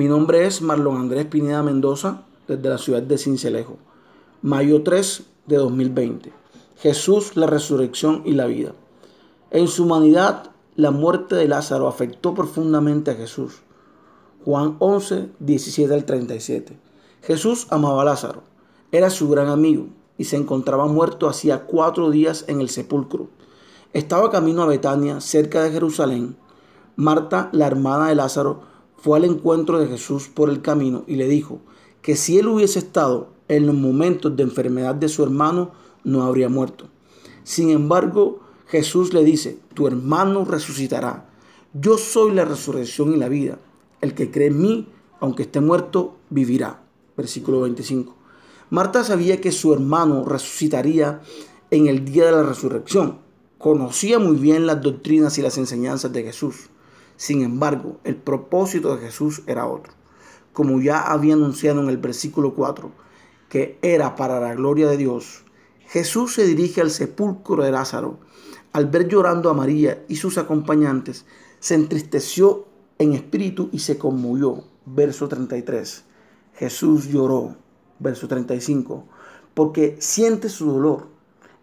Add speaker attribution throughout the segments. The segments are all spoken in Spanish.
Speaker 1: Mi nombre es Marlon Andrés Pineda Mendoza, desde la ciudad de Cincelejo. Mayo 3 de 2020. Jesús, la resurrección y la vida. En su humanidad, la muerte de Lázaro afectó profundamente a Jesús. Juan 11, 17 al 37. Jesús amaba a Lázaro, era su gran amigo y se encontraba muerto hacía cuatro días en el sepulcro. Estaba camino a Betania, cerca de Jerusalén. Marta, la hermana de Lázaro, fue al encuentro de Jesús por el camino y le dijo que si él hubiese estado en los momentos de enfermedad de su hermano, no habría muerto. Sin embargo, Jesús le dice, tu hermano resucitará. Yo soy la resurrección y la vida. El que cree en mí, aunque esté muerto, vivirá. Versículo 25. Marta sabía que su hermano resucitaría en el día de la resurrección. Conocía muy bien las doctrinas y las enseñanzas de Jesús. Sin embargo, el propósito de Jesús era otro. Como ya había anunciado en el versículo 4, que era para la gloria de Dios, Jesús se dirige al sepulcro de Lázaro. Al ver llorando a María y sus acompañantes, se entristeció en espíritu y se conmovió. Verso 33. Jesús lloró. Verso 35. Porque siente su dolor.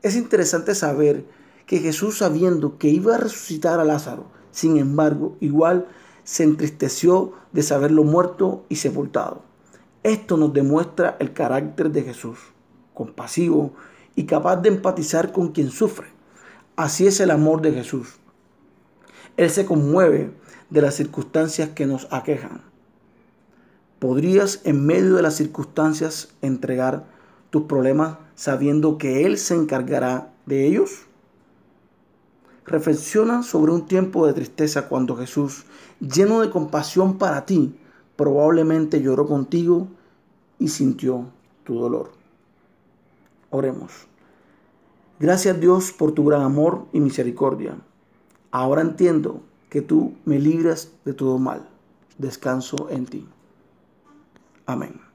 Speaker 1: Es interesante saber que Jesús sabiendo que iba a resucitar a Lázaro, sin embargo, igual se entristeció de saberlo muerto y sepultado. Esto nos demuestra el carácter de Jesús, compasivo y capaz de empatizar con quien sufre. Así es el amor de Jesús. Él se conmueve de las circunstancias que nos aquejan. ¿Podrías en medio de las circunstancias entregar tus problemas sabiendo que Él se encargará de ellos? Reflexiona sobre un tiempo de tristeza cuando Jesús, lleno de compasión para ti, probablemente lloró contigo y sintió tu dolor. Oremos. Gracias Dios por tu gran amor y misericordia. Ahora entiendo que tú me libras de todo mal. Descanso en ti. Amén.